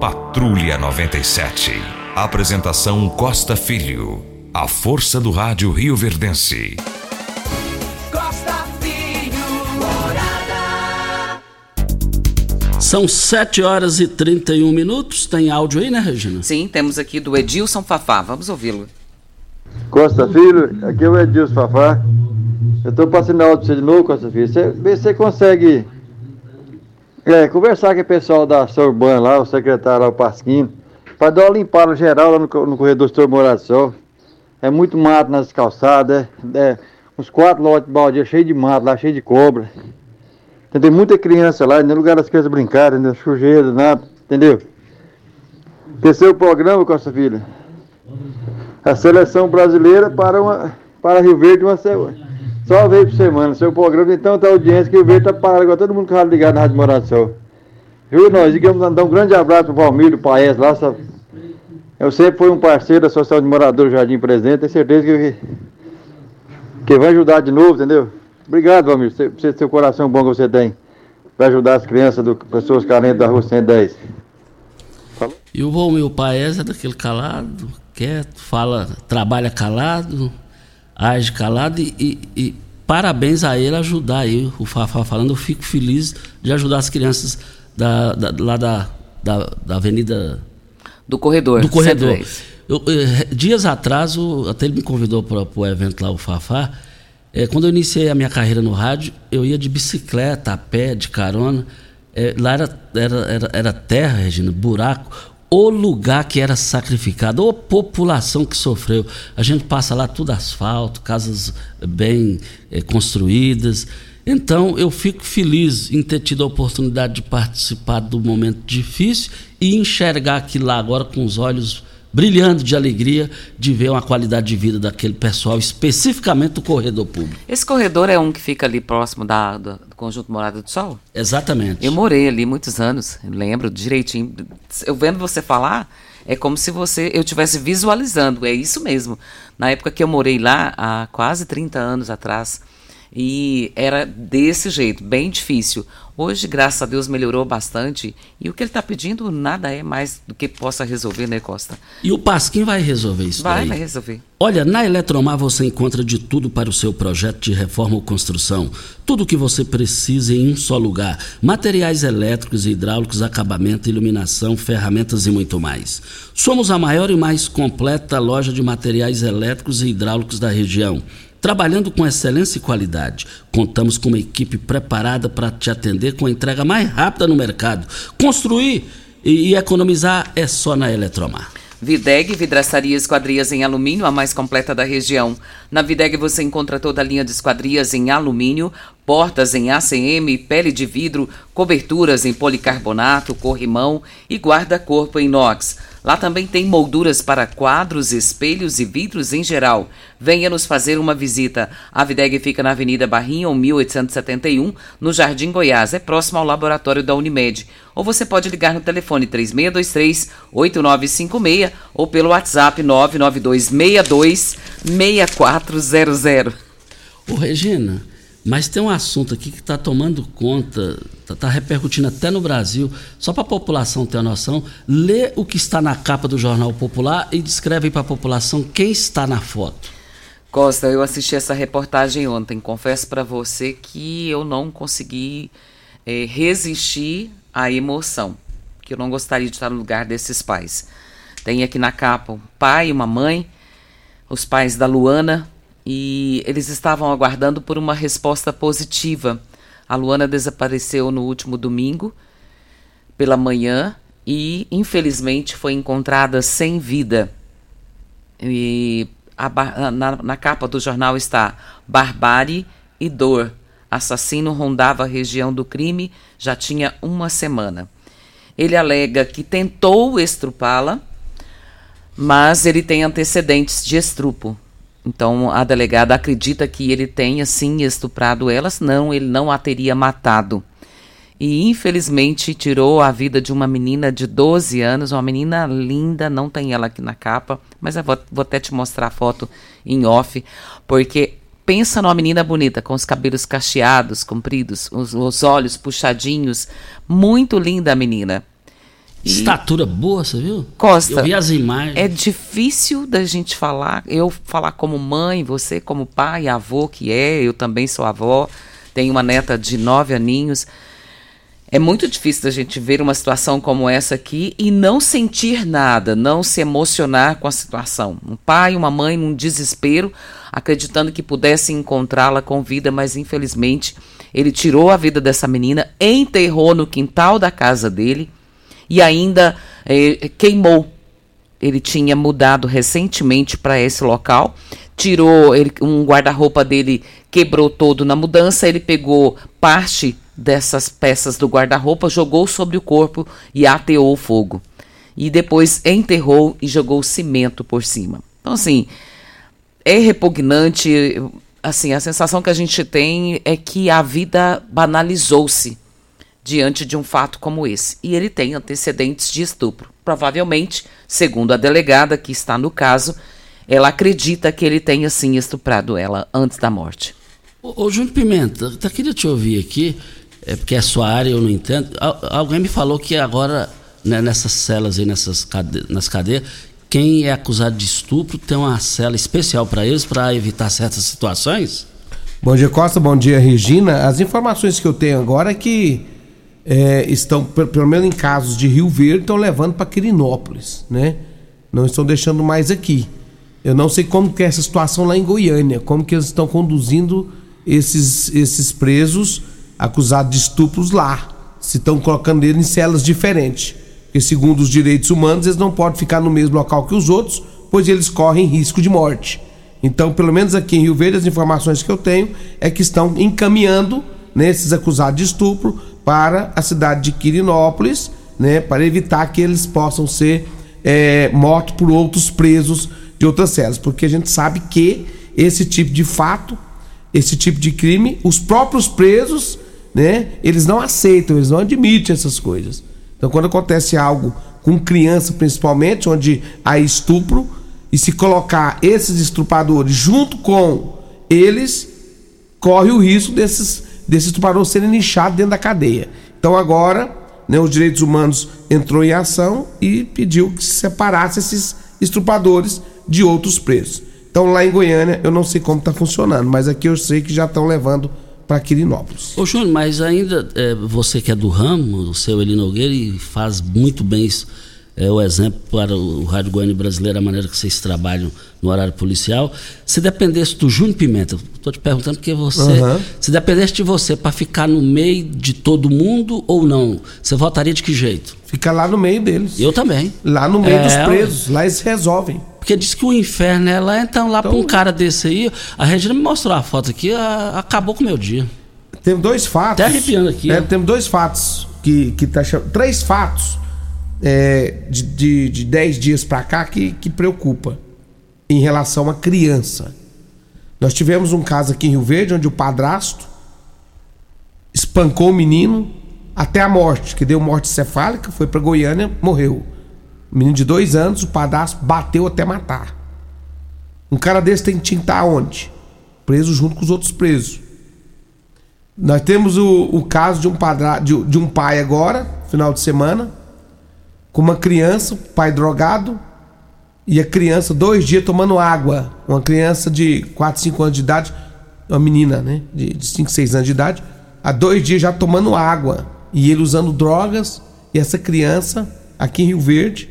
Patrulha 97. Apresentação Costa Filho. A força do rádio Rio Verdense. Costa Filho, morada. São 7 horas e 31 minutos. Tem áudio aí, né, Regina? Sim, temos aqui do Edilson Fafá. Vamos ouvi-lo. Costa Filho, aqui é o Edilson Fafá. Eu estou passando áudio pra você de novo, Costa Filho. Você, vê se você consegue é, conversar com o pessoal da Sorban lá, o secretário o Pasquino, para dar uma limpada geral lá no, no corredor do Morado Sol. É muito mato nas calçadas, é, é uns quatro lotes de baldia cheio de mato lá, cheio de cobra. Tem muita criança lá, nem lugar das crianças brincarem, né? sujeira, nada, entendeu? Terceiro programa, Costa Filha. A seleção brasileira para, uma, para Rio Verde uma semana. Só vez por semana. Seu programa então tá audiência que o Verde tá parado agora, todo mundo com ligado na Rádio Morado Sol. Viu, nós? Digamos, mandar um grande abraço pro Valmir, do Paes lá. Só... Eu sempre fui um parceiro da Associação de Moradores do Jardim Presente, tenho certeza que, que vai ajudar de novo, entendeu? Obrigado, Valmir, por você, seu coração bom que você tem. Para ajudar as crianças, do, pessoas carentes da rua 110. Falou? E o Valmir Paes é daquele calado, quieto, fala, trabalha calado, age calado e, e, e, parabéns a ele ajudar aí, o Fafá falando, eu fico feliz de ajudar as crianças da, da lá da, da, da, Avenida... Do Corredor. Do Corredor. Eu, eh, dias atrás, o, até ele me convidou para o evento lá, o Fafá, é, quando eu iniciei a minha carreira no rádio, eu ia de bicicleta, a pé, de carona, é, lá era, era, era, era terra, Regina, buraco o lugar que era sacrificado, ou população que sofreu. A gente passa lá tudo asfalto, casas bem é, construídas. Então eu fico feliz em ter tido a oportunidade de participar do momento difícil e enxergar aquilo lá agora com os olhos brilhando de alegria de ver uma qualidade de vida daquele pessoal, especificamente do corredor público. Esse corredor é um que fica ali próximo da, do, do Conjunto Morada do Sol? Exatamente. Eu morei ali muitos anos, lembro direitinho. Eu vendo você falar, é como se você eu estivesse visualizando, é isso mesmo. Na época que eu morei lá, há quase 30 anos atrás, e era desse jeito, bem difícil. Hoje, graças a Deus, melhorou bastante. E o que ele está pedindo nada é mais do que possa resolver, né, Costa? E o Pasquim vai resolver isso Vai, daí. vai resolver. Olha, na Eletromar você encontra de tudo para o seu projeto de reforma ou construção. Tudo o que você precisa em um só lugar. Materiais elétricos e hidráulicos, acabamento, iluminação, ferramentas e muito mais. Somos a maior e mais completa loja de materiais elétricos e hidráulicos da região trabalhando com excelência e qualidade. Contamos com uma equipe preparada para te atender com a entrega mais rápida no mercado. Construir e economizar é só na Eletromar. Videg, vidraçaria esquadrias em alumínio, a mais completa da região. Na Videg você encontra toda a linha de esquadrias em alumínio, portas em ACM, pele de vidro, coberturas em policarbonato, corrimão e guarda-corpo em inox. Lá também tem molduras para quadros, espelhos e vidros em geral. Venha nos fazer uma visita. A Videg fica na Avenida Barrinha, 1871, no Jardim Goiás. É próximo ao laboratório da Unimed. Ou você pode ligar no telefone 3623-8956 ou pelo WhatsApp 992626400. Ô, Regina, mas tem um assunto aqui que está tomando conta, está tá repercutindo até no Brasil. Só para a população ter a noção, lê o que está na capa do Jornal Popular e descreve para a população quem está na foto. Costa, eu assisti essa reportagem ontem. Confesso para você que eu não consegui é, resistir à emoção, que eu não gostaria de estar no lugar desses pais. Tem aqui na capa um pai e uma mãe, os pais da Luana, e eles estavam aguardando por uma resposta positiva. A Luana desapareceu no último domingo pela manhã e infelizmente foi encontrada sem vida. E a, na, na capa do jornal está Barbárie e Dor. Assassino rondava a região do crime já tinha uma semana. Ele alega que tentou estrupá-la, mas ele tem antecedentes de estrupo. Então a delegada acredita que ele tenha sim estuprado elas, não, ele não a teria matado. E infelizmente tirou a vida de uma menina de 12 anos, uma menina linda, não tem ela aqui na capa, mas eu vou, vou até te mostrar a foto em off, porque pensa numa menina bonita, com os cabelos cacheados, compridos, os, os olhos puxadinhos, muito linda a menina. E... Estatura boa, você viu? Costa. Eu vi as imagens. É difícil da gente falar, eu falar como mãe, você como pai, avô que é, eu também sou avó, tenho uma neta de nove aninhos. É muito difícil da gente ver uma situação como essa aqui e não sentir nada, não se emocionar com a situação. Um pai, uma mãe num desespero, acreditando que pudesse encontrá-la com vida, mas infelizmente ele tirou a vida dessa menina, enterrou no quintal da casa dele e ainda eh, queimou. Ele tinha mudado recentemente para esse local, tirou ele, um guarda-roupa dele, quebrou todo na mudança, ele pegou parte dessas peças do guarda-roupa, jogou sobre o corpo e ateou o fogo. E depois enterrou e jogou cimento por cima. Então, assim, é repugnante. Assim, a sensação que a gente tem é que a vida banalizou-se diante de um fato como esse. E ele tem antecedentes de estupro. Provavelmente, segundo a delegada que está no caso, ela acredita que ele tenha sim estuprado ela antes da morte. Ô, ô Júnior Pimenta, eu queria te ouvir aqui, é porque é sua área, eu não entendo. alguém me falou que agora, né, nessas celas aí, nessas cade nas cadeias, quem é acusado de estupro tem uma cela especial para eles, para evitar certas situações? Bom dia, Costa. Bom dia, Regina. As informações que eu tenho agora é que é, estão, pelo menos em casos de Rio Verde, estão levando para Quirinópolis, né? Não estão deixando mais aqui. Eu não sei como que é essa situação lá em Goiânia, como que eles estão conduzindo esses, esses presos acusados de estupros lá. Se estão colocando eles em celas diferentes. Porque segundo os direitos humanos, eles não podem ficar no mesmo local que os outros, pois eles correm risco de morte. Então, pelo menos aqui em Rio Verde, as informações que eu tenho é que estão encaminhando né, esses acusados de estupro para a cidade de Quirinópolis, né, para evitar que eles possam ser é, mortos por outros presos de outras celas, porque a gente sabe que esse tipo de fato, esse tipo de crime, os próprios presos, né, eles não aceitam, eles não admitem essas coisas. Então, quando acontece algo com criança, principalmente, onde há estupro, e se colocar esses estrupadores junto com eles, corre o risco desses desses estupradores serem nichados dentro da cadeia. Então agora, né, os direitos humanos entrou em ação e pediu que se separasse esses estupradores de outros presos. Então lá em Goiânia eu não sei como está funcionando, mas aqui eu sei que já estão levando para Quirinópolis. Ô Júnior, mas ainda é, você que é do ramo, o seu Eli Nogueira, e faz muito bem isso é o exemplo para o Rádio Goiânia Brasileiro, a maneira que vocês trabalham no horário policial. Se dependesse do Júnior Pimenta, estou te perguntando porque você. Uhum. Se dependesse de você para ficar no meio de todo mundo ou não, você votaria de que jeito? Fica lá no meio deles. Eu também. Lá no meio é, dos presos, lá eles resolvem. Porque diz que o inferno é lá, então lá então, para um cara desse aí, a Regina me mostrou a foto aqui, a, acabou com o meu dia. Tem dois fatos. Até arrepiando aqui. É, temos dois fatos que, que tá chamando. Três fatos é, de, de, de 10 dias para cá que, que preocupa em relação à criança. Nós tivemos um caso aqui em Rio Verde onde o padrasto espancou o menino até a morte, que deu morte cefálica, foi para Goiânia, morreu. menino de dois anos, o padrasto bateu até matar. Um cara desse tem que estar onde? Preso junto com os outros presos. Nós temos o, o caso de um, padra, de, de um pai agora, final de semana, com uma criança, pai drogado, e a criança, dois dias tomando água. Uma criança de 4, 5 anos de idade, uma menina, né? De, de 5, 6 anos de idade, há dois dias já tomando água. E ele usando drogas, e essa criança, aqui em Rio Verde,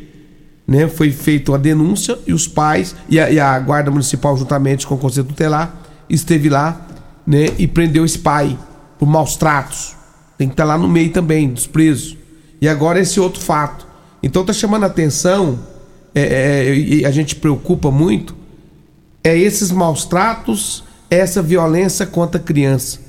né? Foi feita uma denúncia e os pais, e a, e a Guarda Municipal, juntamente com o Conselho Tutelar, esteve lá, né? E prendeu esse pai por maus tratos. Tem que estar lá no meio também, dos presos. E agora esse outro fato. Então tá chamando a atenção, é, é, e a gente preocupa muito, é esses maus tratos, essa violência contra a criança.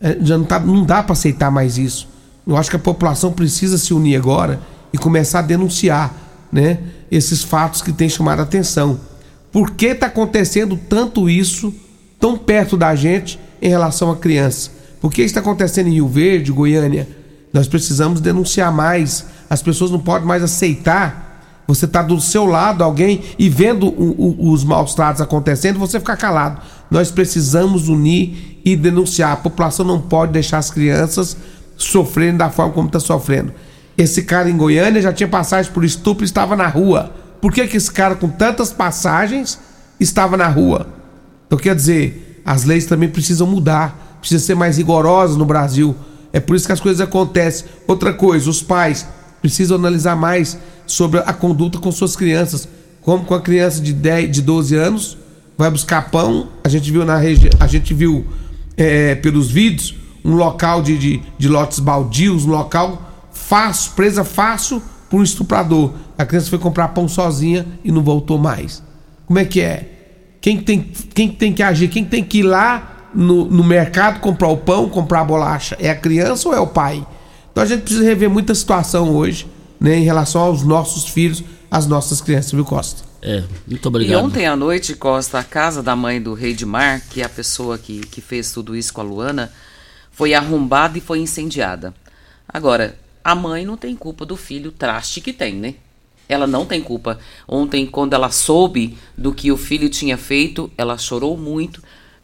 É, já não, tá, não dá para aceitar mais isso. Eu acho que a população precisa se unir agora e começar a denunciar né, esses fatos que têm chamado a atenção. Por que está acontecendo tanto isso tão perto da gente em relação à criança? Por que está acontecendo em Rio Verde, Goiânia? Nós precisamos denunciar mais as pessoas não podem mais aceitar você tá do seu lado alguém e vendo o, o, os maus tratos acontecendo, você ficar calado. Nós precisamos unir e denunciar. A população não pode deixar as crianças sofrendo da forma como está sofrendo. Esse cara em Goiânia já tinha passagem por estupro e estava na rua. Por que, que esse cara com tantas passagens estava na rua? Então quer dizer, as leis também precisam mudar, precisam ser mais rigorosas no Brasil. É por isso que as coisas acontecem. Outra coisa, os pais precisam analisar mais sobre a conduta com suas crianças. Como com a criança de 10, de 12 anos, vai buscar pão. A gente viu na região, a gente viu é, pelos vídeos um local de, de, de lotes baldios, um local fácil, presa fácil por um estuprador. A criança foi comprar pão sozinha e não voltou mais. Como é que é? Quem tem, quem tem que agir? Quem tem que ir lá no, no mercado comprar o pão, comprar a bolacha? É a criança ou é o pai? Então a gente precisa rever muita situação hoje, né, em relação aos nossos filhos, às nossas crianças, viu, Costa? É, muito obrigado. E ontem à noite, Costa, a casa da mãe do Rei de Mar, que é a pessoa que, que fez tudo isso com a Luana, foi arrombada e foi incendiada. Agora, a mãe não tem culpa do filho traste que tem, né? Ela não tem culpa. Ontem, quando ela soube do que o filho tinha feito, ela chorou muito,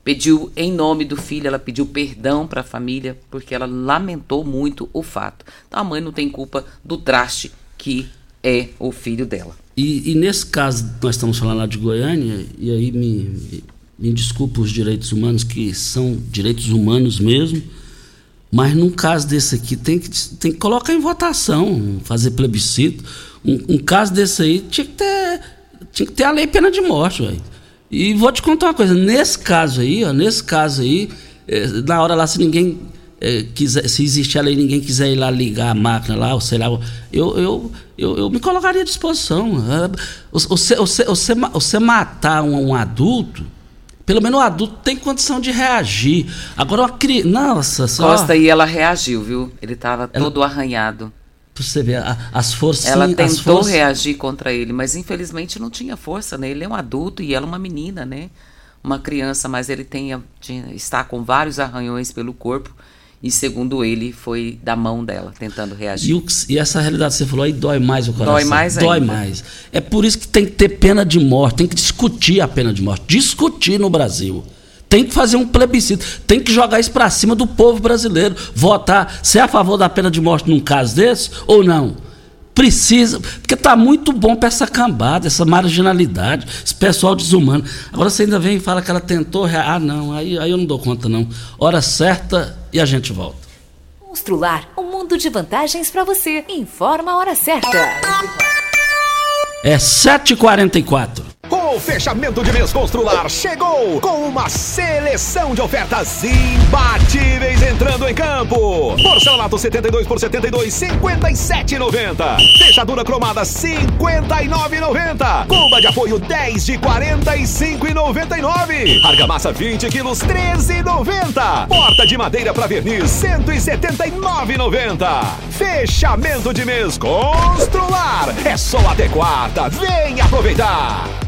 pediu em nome do filho, ela pediu perdão para a família porque ela lamentou muito o fato. Então a mãe não tem culpa do traste que é o filho dela. E, e nesse caso, nós estamos falando lá de Goiânia, e aí me, me desculpa os direitos humanos, que são direitos humanos mesmo, mas num caso desse aqui tem que, tem que colocar em votação, fazer plebiscito. Um, um caso desse aí tinha que ter, tinha que ter a lei pena de morte, velho. E vou te contar uma coisa, nesse caso aí, ó, nesse caso aí, é, na hora lá, se ninguém é, quiser, se existir a lei ninguém quiser ir lá ligar a máquina lá, ou sei lá, eu, eu, eu, eu me colocaria à disposição. É, você, você, você, você matar um, um, adulto, pelo menos o adulto tem condição de reagir. Agora uma criança. Nossa, só. Costa e ela reagiu, viu? Ele estava todo arranhado você vê, as forças. Ela tentou forças... reagir contra ele, mas infelizmente não tinha força, né? Ele é um adulto e ela uma menina, né? Uma criança, mas ele tem, tinha, está com vários arranhões pelo corpo. E segundo ele, foi da mão dela, tentando reagir. E, o, e essa realidade que você falou aí dói mais o coração. Dói mais Dói ainda. mais. É por isso que tem que ter pena de morte, tem que discutir a pena de morte. Discutir no Brasil. Tem que fazer um plebiscito, tem que jogar isso para cima do povo brasileiro. Votar, se é a favor da pena de morte num caso desse ou não. Precisa, porque tá muito bom para essa cambada, essa marginalidade, esse pessoal desumano. Agora você ainda vem e fala que ela tentou. Ah, não, aí, aí eu não dou conta, não. Hora certa e a gente volta. Constrular um mundo de vantagens para você. Informa a hora certa. É 7h44. O fechamento de mês Constrular chegou com uma seleção de ofertas imbatíveis entrando em campo. Porcelanato 72 por 72, 57,90. Fechadura cromada 59,90. Cuba de apoio 10 de 45,99. Argamassa 20 quilos 13,90. Porta de madeira para verniz 179,90. Fechamento de mês Constrular. É só até quarta. Vem aproveitar.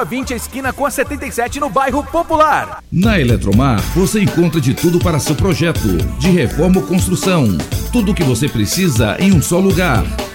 20, esquina com a 77, no bairro Popular. Na Eletromar, você encontra de tudo para seu projeto, de reforma ou construção. Tudo o que você precisa em um só lugar.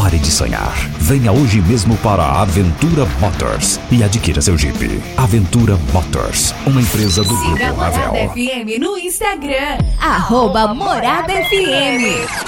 Pare de sonhar. Venha hoje mesmo para a Aventura Motors e adquira seu Jeep. Aventura Motors, uma empresa do Siga Grupo Morada Ravel. FM no Instagram, arroba Morada FM.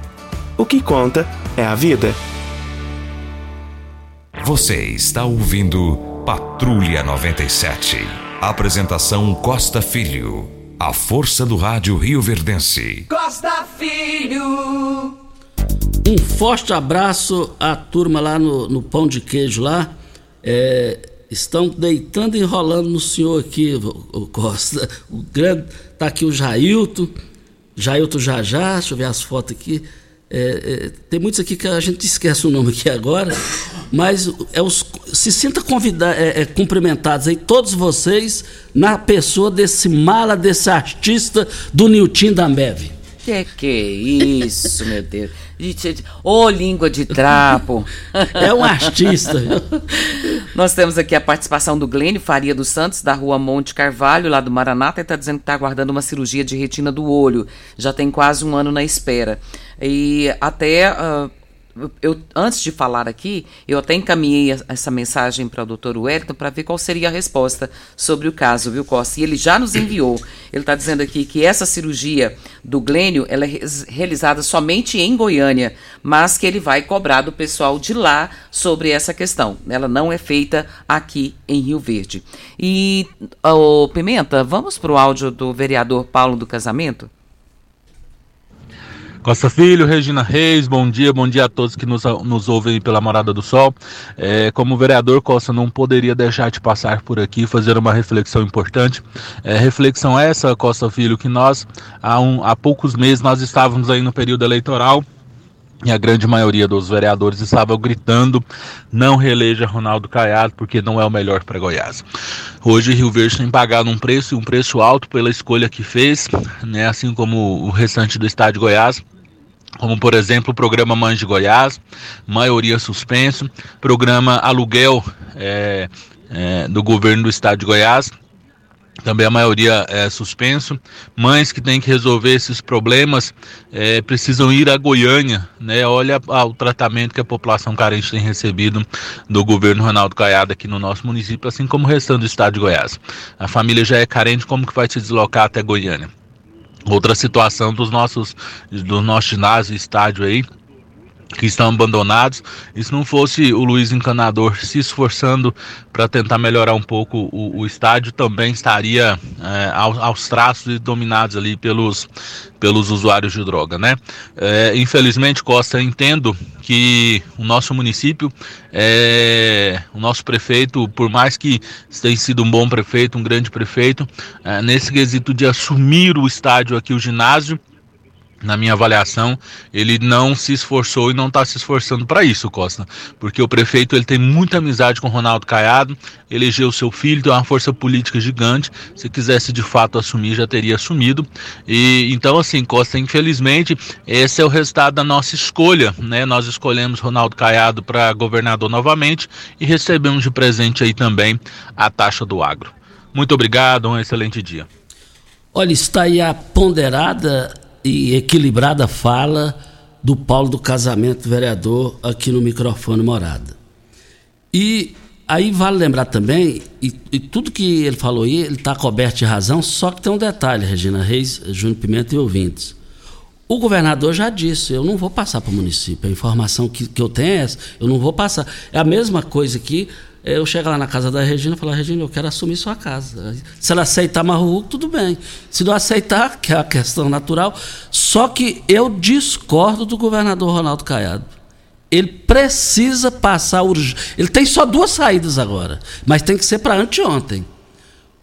O que conta é a vida. Você está ouvindo Patrulha 97. Apresentação Costa Filho. A força do rádio Rio Verdense. Costa Filho. Um forte abraço à turma lá no, no Pão de Queijo lá. É, estão deitando e enrolando no senhor aqui, o, o Costa. O grande. Tá aqui o Jailton. Jailton Jajá, deixa eu ver as fotos aqui. É, é, tem muitos aqui que a gente esquece o nome aqui agora, mas é os, se sinta convida, é, é, cumprimentados aí, todos vocês, na pessoa desse mala, desse artista do Nilton da Ambev. Que que é isso, meu Deus? Ô, língua de trapo. É um artista. Nós temos aqui a participação do Glênio Faria dos Santos, da rua Monte Carvalho, lá do Maranata, e está dizendo que está aguardando uma cirurgia de retina do olho. Já tem quase um ano na espera. E até. ah, eu, antes de falar aqui, eu até encaminhei essa mensagem para o doutor Wellington para ver qual seria a resposta sobre o caso, viu, Costa? E ele já nos enviou. Ele está dizendo aqui que essa cirurgia do Glênio ela é realizada somente em Goiânia, mas que ele vai cobrar do pessoal de lá sobre essa questão. Ela não é feita aqui em Rio Verde. E, ô, Pimenta, vamos para o áudio do vereador Paulo do Casamento? Costa Filho, Regina Reis, bom dia, bom dia a todos que nos, nos ouvem pela Morada do Sol. É, como vereador, Costa, não poderia deixar de passar por aqui fazer uma reflexão importante. É, reflexão essa, Costa Filho, que nós, há, um, há poucos meses, nós estávamos aí no período eleitoral e a grande maioria dos vereadores estava gritando não reeleja Ronaldo Caiado porque não é o melhor para Goiás. Hoje Rio Verde tem pagado um preço, um preço alto pela escolha que fez, né, assim como o restante do estado de Goiás como por exemplo o programa Mães de Goiás, maioria suspenso, programa Aluguel é, é, do governo do estado de Goiás, também a maioria é suspenso. Mães que têm que resolver esses problemas é, precisam ir a Goiânia, né? Olha o tratamento que a população carente tem recebido do governo Ronaldo Caiado aqui no nosso município, assim como o restante do estado de Goiás. A família já é carente, como que vai se deslocar até Goiânia? Outra situação dos nossos do nosso ginásio, estádio aí, que estão abandonados. E se não fosse o Luiz Encanador se esforçando para tentar melhorar um pouco o, o estádio, também estaria é, aos, aos, traços e dominados ali pelos, pelos usuários de droga, né? É, infelizmente, Costa, entendo que o nosso município, é, o nosso prefeito, por mais que tenha sido um bom prefeito, um grande prefeito, nesse quesito de assumir o estádio aqui, o ginásio, na minha avaliação, ele não se esforçou e não está se esforçando para isso, Costa. Porque o prefeito ele tem muita amizade com Ronaldo Caiado, elegeu seu filho, tem uma força política gigante. Se quisesse de fato assumir, já teria assumido. E então, assim, Costa, infelizmente, esse é o resultado da nossa escolha, né? Nós escolhemos Ronaldo Caiado para governador novamente e recebemos de presente aí também a taxa do agro. Muito obrigado, um excelente dia. Olha, está aí a ponderada e equilibrada fala do Paulo do Casamento, vereador, aqui no microfone Morada. E aí vale lembrar também, e, e tudo que ele falou aí, ele está coberto de razão, só que tem um detalhe, Regina Reis, Júnior Pimenta e ouvintes. O governador já disse, eu não vou passar para o município. A informação que, que eu tenho é essa, eu não vou passar. É a mesma coisa que eu chego lá na casa da Regina e falo, Regina, eu quero assumir sua casa. Se ela aceitar Marruco, tudo bem. Se não aceitar, que é a questão natural. Só que eu discordo do governador Ronaldo Caiado. Ele precisa passar urgente. Ele tem só duas saídas agora, mas tem que ser para anteontem.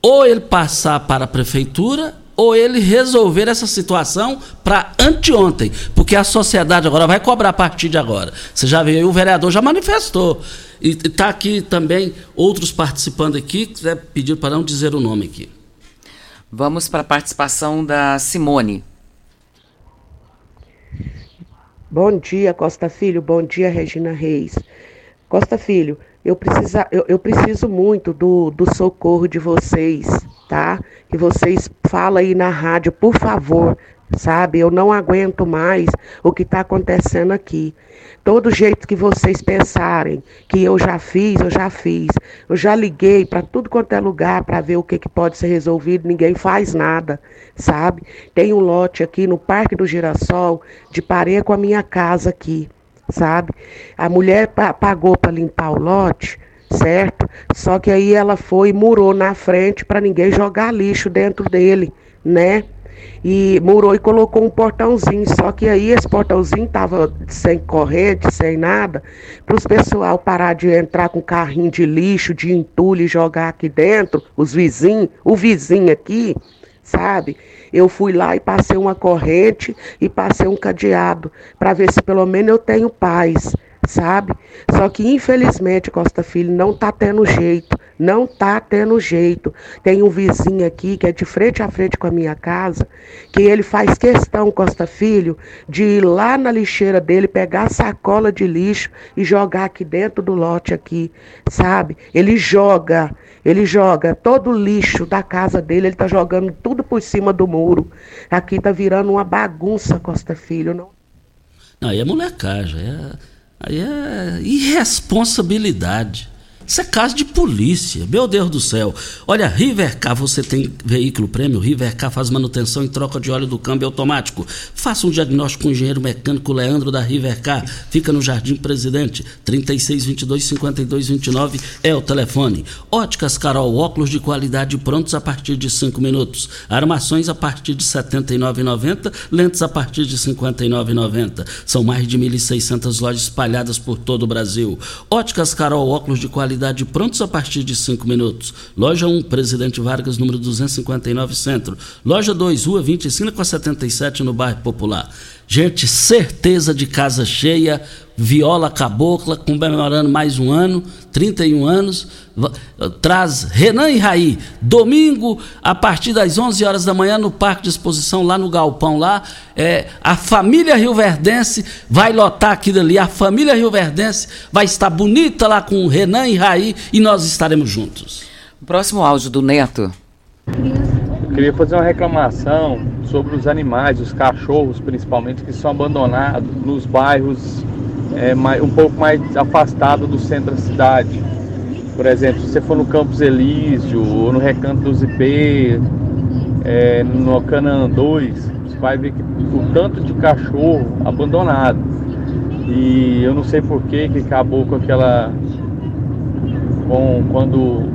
Ou ele passar para a prefeitura ou ele resolver essa situação para anteontem, porque a sociedade agora vai cobrar a partir de agora. Você já viu, o vereador já manifestou. E está aqui também outros participando aqui, quiser pedir para não dizer o nome aqui. Vamos para a participação da Simone. Bom dia, Costa Filho. Bom dia, Regina Reis. Costa Filho, eu, precisa, eu, eu preciso muito do, do socorro de vocês, tá? Que vocês falem aí na rádio, por favor, sabe? Eu não aguento mais o que está acontecendo aqui. Todo jeito que vocês pensarem que eu já fiz, eu já fiz. Eu já liguei para tudo quanto é lugar para ver o que, que pode ser resolvido, ninguém faz nada, sabe? Tem um lote aqui no Parque do Girassol, de pareia com a minha casa aqui, sabe? A mulher pagou para limpar o lote, certo? Só que aí ela foi e murou na frente para ninguém jogar lixo dentro dele, né? E murou e colocou um portãozinho. Só que aí esse portãozinho estava sem corrente, sem nada, para os pessoal parar de entrar com carrinho de lixo, de entulho e jogar aqui dentro, os vizinhos, o vizinho aqui, sabe? Eu fui lá e passei uma corrente e passei um cadeado para ver se pelo menos eu tenho paz sabe? Só que infelizmente Costa Filho não tá tendo jeito, não tá tendo jeito. Tem um vizinho aqui que é de frente a frente com a minha casa, que ele faz questão, Costa Filho, de ir lá na lixeira dele, pegar a sacola de lixo e jogar aqui dentro do lote aqui, sabe? Ele joga, ele joga todo o lixo da casa dele, ele tá jogando tudo por cima do muro. Aqui tá virando uma bagunça, Costa Filho, não não, aí é molecagem, é Aí é irresponsabilidade. Isso é caso de polícia, meu Deus do céu. Olha, Rivercar, você tem veículo prêmio? Rivercar faz manutenção em troca de óleo do câmbio automático. Faça um diagnóstico com o engenheiro mecânico Leandro da Rivercar. Fica no Jardim Presidente, 3622-5229 é o telefone. Óticas Carol, óculos de qualidade prontos a partir de 5 minutos. Armações a partir de R$ 79,90, lentes a partir de R$ 59,90. São mais de 1.600 lojas espalhadas por todo o Brasil. Óticas Carol, óculos de qualidade qualidade prontos a partir de 5 minutos. Loja 1, Presidente Vargas, número 259, Centro. Loja 2, Rua 20, esquina com a 77, no bairro Popular. Gente, certeza de casa cheia. Viola Cabocla, comemorando mais um ano, 31 anos. Traz Renan e Raí, domingo, a partir das 11 horas da manhã, no Parque de Exposição, lá no Galpão. lá. É, a família Rioverdense vai lotar aquilo ali. A família Rioverdense vai estar bonita lá com Renan e Raí e nós estaremos juntos. O próximo áudio do Neto. Queria fazer uma reclamação sobre os animais, os cachorros principalmente, que são abandonados nos bairros é, um pouco mais afastados do centro da cidade. Por exemplo, se você for no Campos Elísio ou no Recanto dos IP, é, no Canaã 2, você vai ver que o tanto de cachorro abandonado. E eu não sei por que que acabou com aquela. Com, quando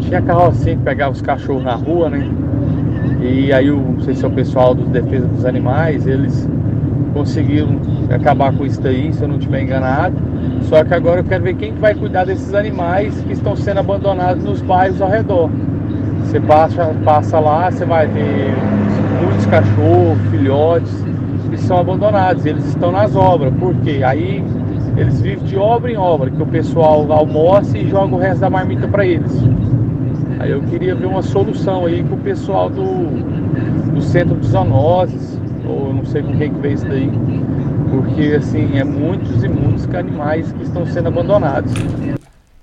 tinha carrocinha que pegava os cachorros na rua, né? E aí, o, não sei se é o pessoal dos Defesa dos Animais, eles conseguiram acabar com isso daí, se eu não estiver enganado. Só que agora eu quero ver quem vai cuidar desses animais que estão sendo abandonados nos bairros ao redor. Você passa, passa lá, você vai ver muitos cachorros, filhotes, que são abandonados. Eles estão nas obras. Por quê? Aí eles vivem de obra em obra, que o pessoal almoça e joga o resto da marmita para eles. Aí eu queria ver uma solução aí com o pessoal do, do centro de zoonoses, ou não sei com quem que veio isso daí, porque assim, é muitos e muitos animais que estão sendo abandonados.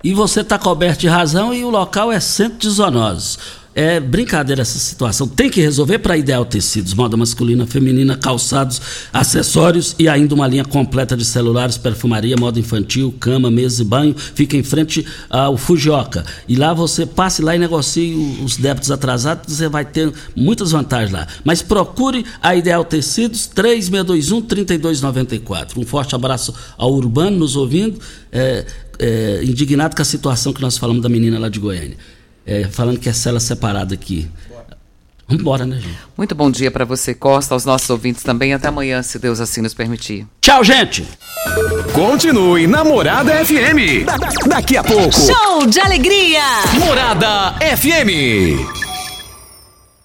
E você está coberto de razão e o local é centro de zoonoses. É brincadeira essa situação. Tem que resolver para Ideal Tecidos, moda masculina, feminina, calçados, acessórios e ainda uma linha completa de celulares, perfumaria, moda infantil, cama, mesa e banho. Fica em frente ao Fujioka. E lá você passe lá e negocie os débitos atrasados, você vai ter muitas vantagens lá. Mas procure a Ideal Tecidos 3621-3294. Um forte abraço ao Urbano nos ouvindo, é, é, indignado com a situação que nós falamos da menina lá de Goiânia é, falando que é cela separada aqui. Vamos embora, né, gente? Muito bom dia para você, Costa, aos nossos ouvintes também. Até amanhã, se Deus assim nos permitir. Tchau, gente! Continue Namorada FM. Da- da- daqui a pouco. Show de alegria! Morada FM.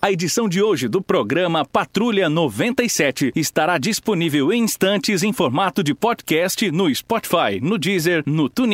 A edição de hoje do programa Patrulha 97 estará disponível em instantes em formato de podcast no Spotify, no Deezer, no TuneIn